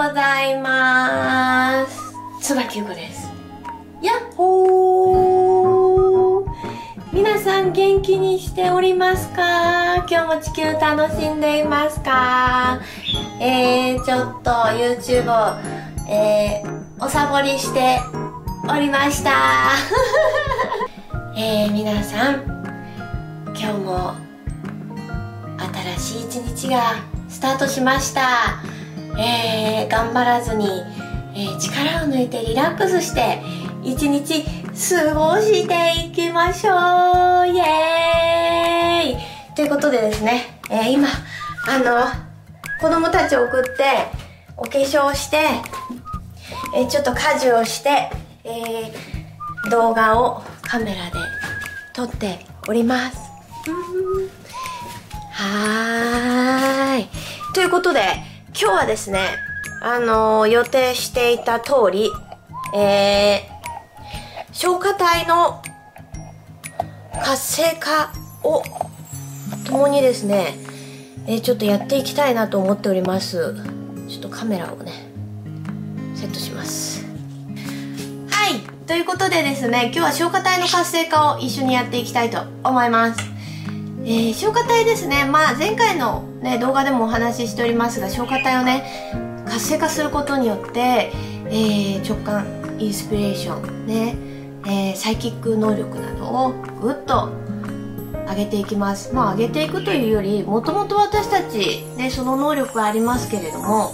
ございます。椿ゆ子です。やっほー。皆さん元気にしておりますか？今日も地球楽しんでいますか？えー、ちょっと YouTube を、えー、おサボりしておりました。えー、皆さん今日も新しい一日がスタートしました。えー、頑張らずに、えー、力を抜いてリラックスして一日過ごしていきましょう。イエーイ。ということでですね、えー、今あの子供たちを送ってお化粧して、えー、ちょっと家事をして、えー、動画をカメラで撮っております。はーい。ということで今日はですね、あのー、予定していた通り、えー、消化体の活性化を共にですね、えー、ちょっとやっていきたいなと思っております。ちょっとカメラをね、セットします。はい。ということでですね、今日は消化体の活性化を一緒にやっていきたいと思います。えー、消化体ですね、まあ、前回の、ね、動画でもお話ししておりますが消化体をね活性化することによって、えー、直感インスピレーションね、えー、サイキック能力などをぐっと上げていきます。まあ上げていくというよりもともと私たち、ね、その能力はありますけれども、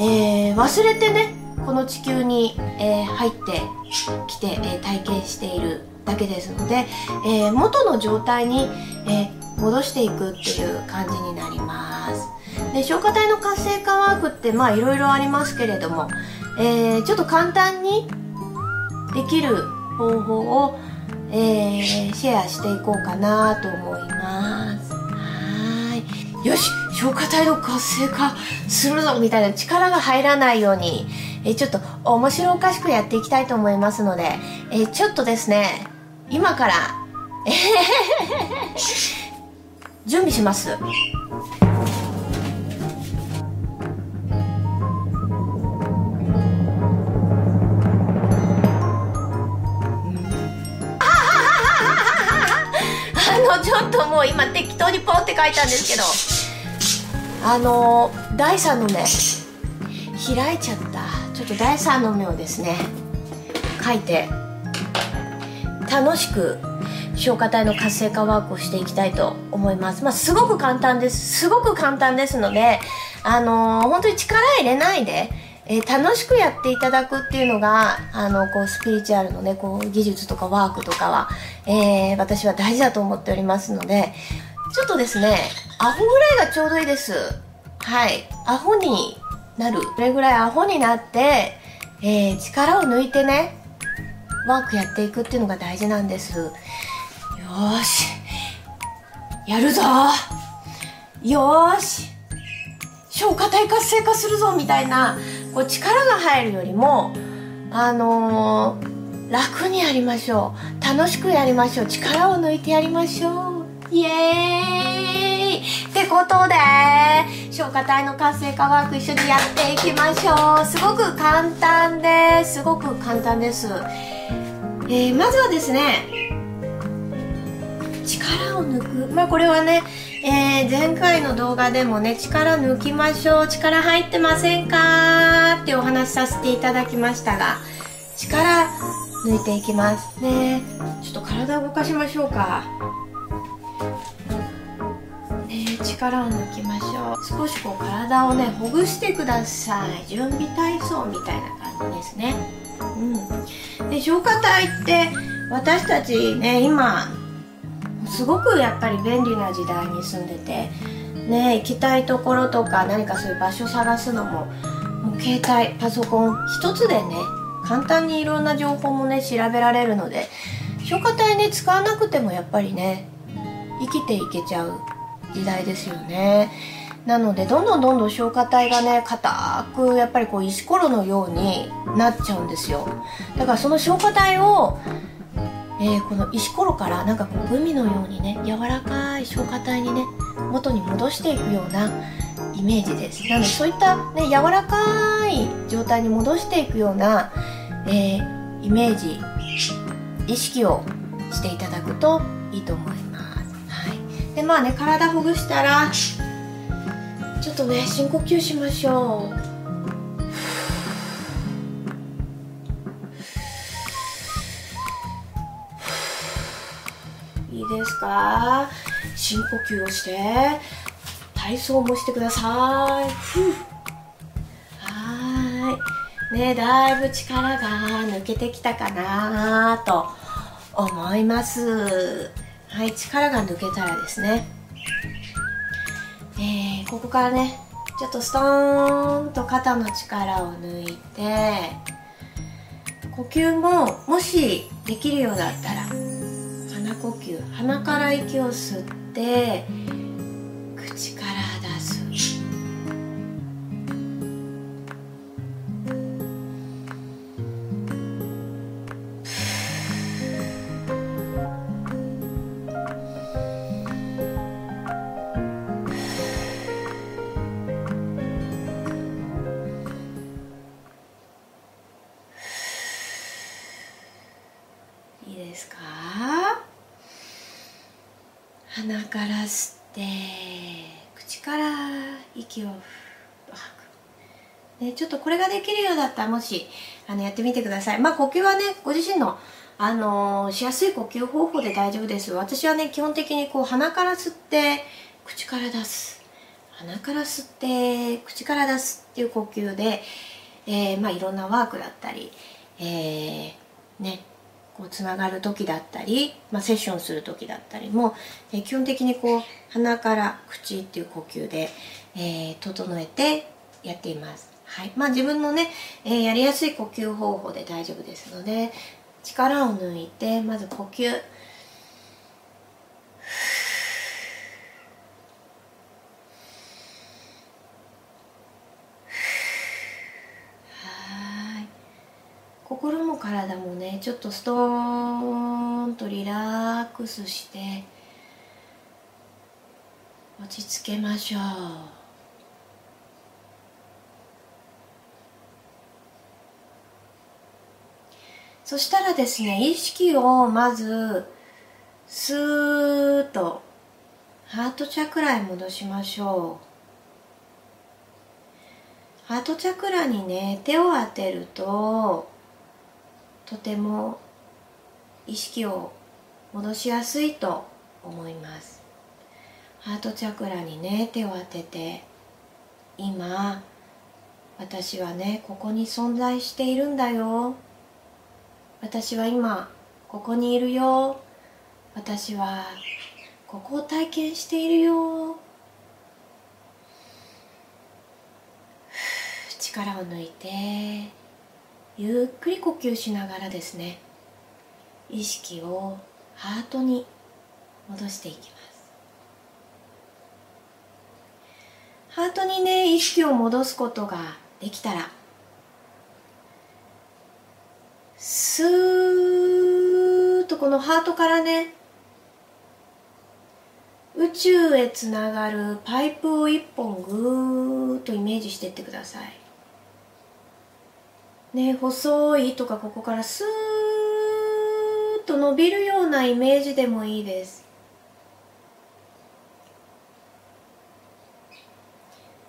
えー、忘れてねこの地球に、えー、入ってきて、えー、体験しているだけですので、えー、元の状態に、え戻していくっていう感じになります。で消化体の活性化ワークってまあいろいろありますけれども、えちょっと簡単にできる方法を、えシェアしていこうかなと思います。はい。よし消化体の活性化するぞみたいな力が入らないようにえちょっと面白おかしくやっていきたいと思いますのでえちょっとですね今から準備します。あのちょっともう今適当にポンって書いたんですけど。あの第3の目。開いちゃった。ちょっと第3の目をですね書いて。楽しく消化体の活性化ワークをしていきたいと思います。まあ、すごく簡単です。すごく簡単ですので、あのー、本当に力入れないで、えー、楽しくやっていただくっていうのが、あの、こう、スピリチュアルのね、こう、技術とかワークとかは、えー、私は大事だと思っておりますので、ちょっとですね、アホぐらいがちょうどいいです。はい。アホになる。それぐらいアホになって、えー、力を抜いてね、ワークやっていくっていうのが大事なんです。よし。やるぞよし消化体活性化するぞみたいな、こう力が入るよりも、あのー、楽にやりましょう。楽しくやりましょう。力を抜いてやりましょう。イエーイってことで、消化体の活性化ワーク一緒にやっていきましょうすごく簡単ですすごく簡単です、えー、まずはですね力を抜く。まあこれはね、えー、前回の動画でもね力抜きましょう。力入ってませんか？ってお話しさせていただきましたが力抜いていきます。ねちょっと体を動かしましょうか。力を抜きましょう。少しこう体をねほぐしてください。準備体操みたいな感じですね。うん。で消化体って私たちね今すごくやっぱり便利な時代に住んでてね行きたいところとか何かそういう場所探すのももう携帯パソコン一つでね簡単にいろんな情報もね調べられるので消化体ね使わなくてもやっぱりね生きていけちゃう時代ですよね。なのでどんどんどんどん消化体がね硬くやっぱりこう石ころのようになっちゃうんですよだからその消化体を、えー、この石ころからなんかこうグミのようにね柔らかい消化体にね元に戻していくような、イメージです。なのでそういったね柔らかい状態に戻していくような、えー、イメージ意識をしていただくといいと思います、はい、でまあね体ほぐしたらちょっとね深呼吸しましょう。か。深呼吸をして体操もしてください。はい。ねだいぶ力が抜けてきたかなと思います。はい力が抜けたらですね。えー、ここからねちょっとストーンと肩の力を抜いて呼吸ももしできるようだったら呼吸鼻から息を吸って鼻から吸って口から息を吐く、ね、ちょっとこれができるようだったらもしあのやってみてください。まあ呼吸はねご自身のあのー、しやすい呼吸方法で大丈夫です。私はね基本的にこう鼻から吸って口から出す。鼻から吸って口から出すっていう呼吸で、えー、まあいろんなワークだったり、えー、ねこうつながる時だったり、まあ、セッションする時だったりも、えー、基本的にこう鼻から口っていう呼吸で、えー、整えてやっています。はいまあ、自分のね、えー、やりやすい呼吸方法で大丈夫ですので力を抜いてまず呼吸心も体もねちょっとストーンとリラックスして落ち着けましょう。そしたらですね意識をまずスーッとハートチャクラへ戻しましょう。ハートチャクラにね手を当てるととても意識を戻しやすいと思います。ハートチャクラにね手を当てて今私はねここに存在しているんだよ。私は今ここにいるよ。私はここを体験しているよ。力を抜いてゆっくり呼吸しながらですね意識をハートに戻していきます。ハートにね意識を戻すことができたらスーッとこのハートからね宇宙へつながるパイプを一本ぐーっとイメージしていってください。ね細い糸がここからスーッと伸びるようなイメージでもいいです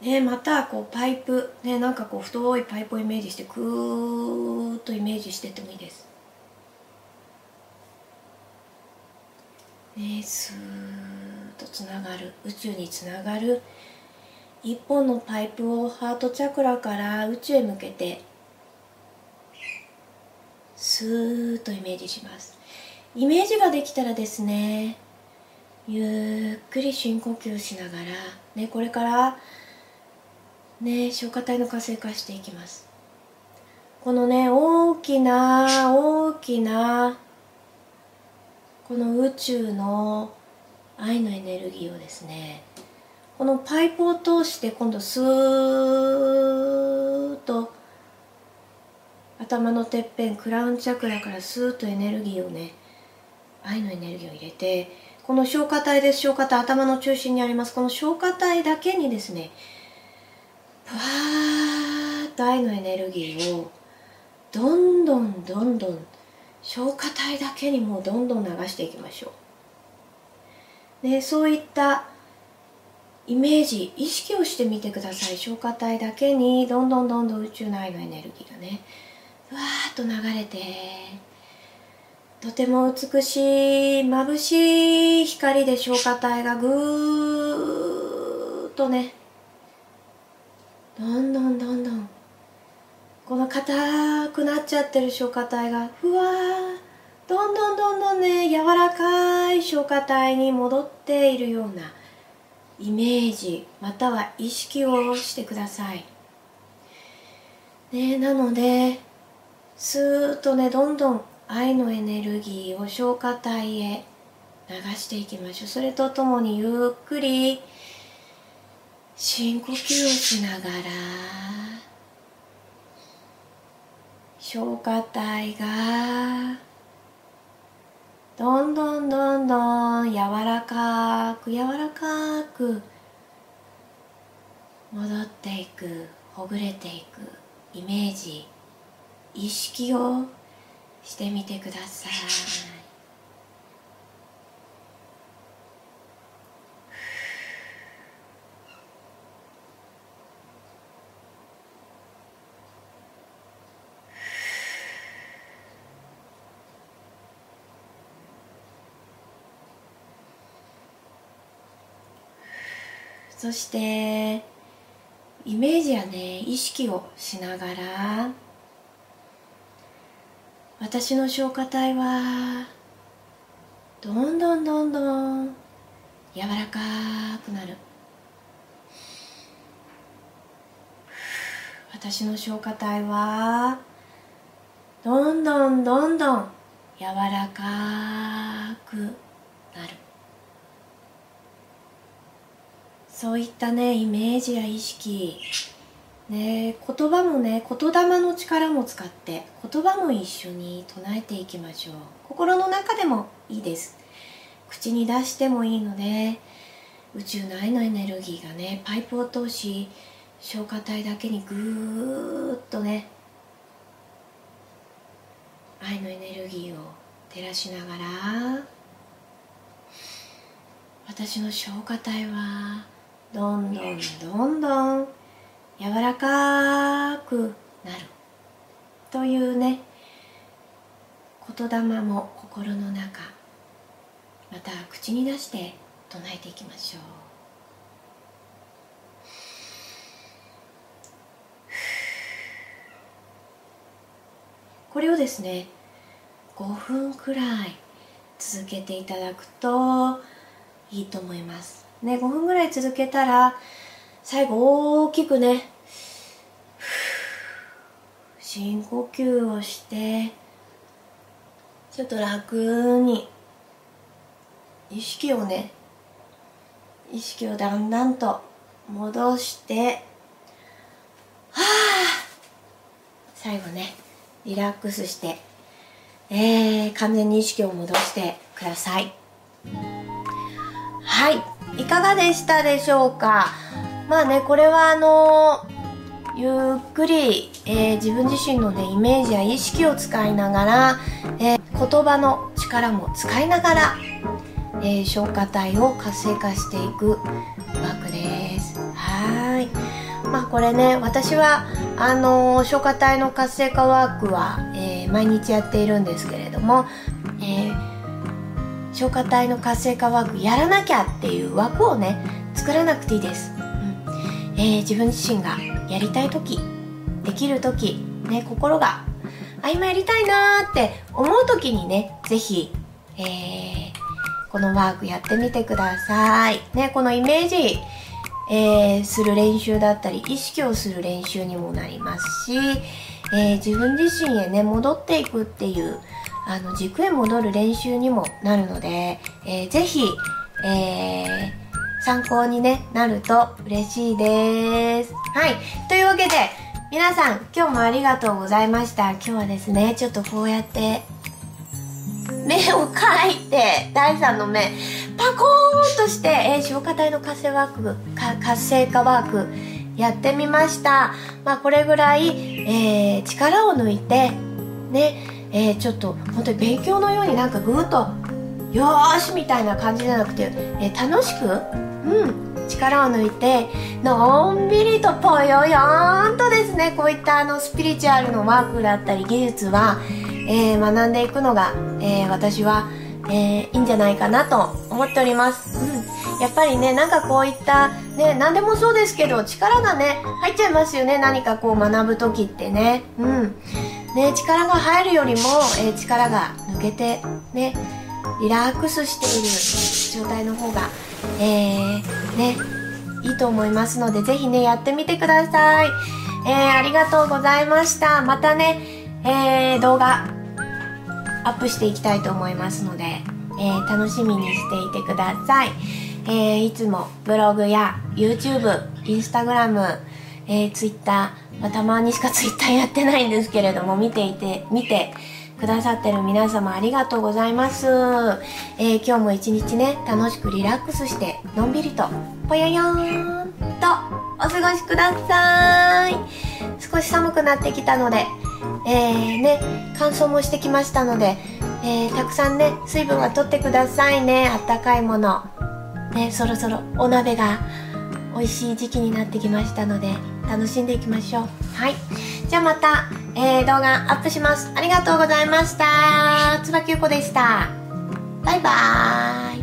ね、またこうパイプ、ね、なんかこう太いパイプをイメージしてクーッとイメージしててもいいです。ね、スーッとつながる宇宙につながる一本のパイプをハートチャクラから宇宙へ向けてスーッとイメージします。イメージができたらですねゆっくり深呼吸しながらねこれからね消化体の活性化していきます。このね大きな大きなこの宇宙の愛のエネルギーをですねこのパイプを通して今度スーッと頭のてっぺんクラウンチャクラからスーッとエネルギーをね愛のエネルギーを入れてこの消化体です消化体頭の中心にあります。この消化体だけにですねふわーっと愛のエネルギーをどんどんどんどん消化体だけにもうどんどん流していきましょう。でそういったイメージ意識をしてみてください。消化体だけにどんどんどんどん宇宙の愛のエネルギーがね。わーっと流れてとても美しい眩しい光で消化体がぐーっとね。どんどんどんどん。この硬くなっちゃってる消化体が。ふわーどんどんどんどんね柔らかい消化体に戻っているようなイメージまたは意識をしてください、ね、なのでスーッとねどんどん愛のエネルギーを消化体へ流していきましょう。それとともにゆっくり深呼吸をしながら消化体がどんどんどんどん柔らかく柔らかく戻っていくほぐれていくイメージ。意識をしてみてください。そしてイメージやね意識をしながら。私の消化体はどんどんどんどん柔らかくなる。私の消化体はどんどんどんどん柔らかくなる。そういったねイメージや意識ね言葉もね言霊の力も使って言葉も一緒に唱えていきましょう。心の中でもいいです。口に出してもいいので宇宙の愛のエネルギーがねパイプを通し消化体だけにぐーっとね愛のエネルギーを照らしながら私の消化体はどんどんどんどん柔らかくなる。というね言霊も心の中また口に出して唱えていきましょう。これをですね5分くらい続けていただくといいと思います。ね5分ぐらい続けたら最後大きくね。深呼吸をしてちょっと楽に意識をね意識をだんだんと戻してはあ最後ねリラックスしてえー、完全に意識を戻してください。はいいかがでしたでしょうか？まあねこれはあのゆっくり、えー、自分自身のねイメージや意識を使いながら、えー、言葉の力も使いながら、えー、消化体を活性化していくワークです。はい。まあこれね私はあの消化体の活性化ワークは、え毎日やっているんですけれども、えー消化体の活性化ワークやらなきゃっていう枠をね作らなくていいです、えー、自分自身がやりたい時できる時ね心があ今やりたいなって思う時にね是非、えー、このワークやってみてください。ねこのイメージえー、する練習だったり意識をする練習にもなりますし、え、自分自身へね戻っていくっていうあの軸へ戻る練習にもなるので、えー、ぜひ、えー、参考に、ね、なると嬉しいです。はい。というわけで、皆さん、今日もありがとうございました。今日はですね、ちょっとこうやって、目を描いて、第3の目、パコーンとして、えー、消化体の活性ワーク、活性化ワーク、やってみましたまあこれぐらい、えー、力を抜いてね、えー、ちょっと本当に勉強のようになんかぐーっとよーしみたいな感じじゃなくて、えー、楽しくうん。力を抜いてのんびりとぽよよんとですねこういったあのスピリチュアルのワークだったり技術は、えー、学んでいくのが、えー、私は、えー、いいんじゃないかなと思っております、うん、やっぱりねなんかこういったね何でもそうですけど力がね入っちゃいますよね。何かこう学ぶ時ってね。うん。ね力が入るよりも、え力が抜けてねリラックスしている状態の方が、えー、ね、いいと思いますので、ぜひね、やってみてください。えー、ありがとうございました。またね、えー、動画、アップしていきたいと思いますので、えー、楽しみにしていてください。えー、いつもブログや YouTube、Instagram、えー、Twitter、まあ、たまにしか Twitter やってないんですけれども、見ていて、見て、くださってる皆様ありがとうございます、えー、今日も一日ね楽しくリラックスしてのんびりとぽよよーんとお過ごしください。少し寒くなってきたのでえー、ね乾燥もしてきましたので、えー、たくさんね水分は取ってくださいね。あったかいもの。ねそろそろお鍋が美味しい時期になってきましたので楽しんでいきましょう。はい。じゃあまた、えー、動画アップします。ありがとうございました。つばきゆこでした。バイバーイ。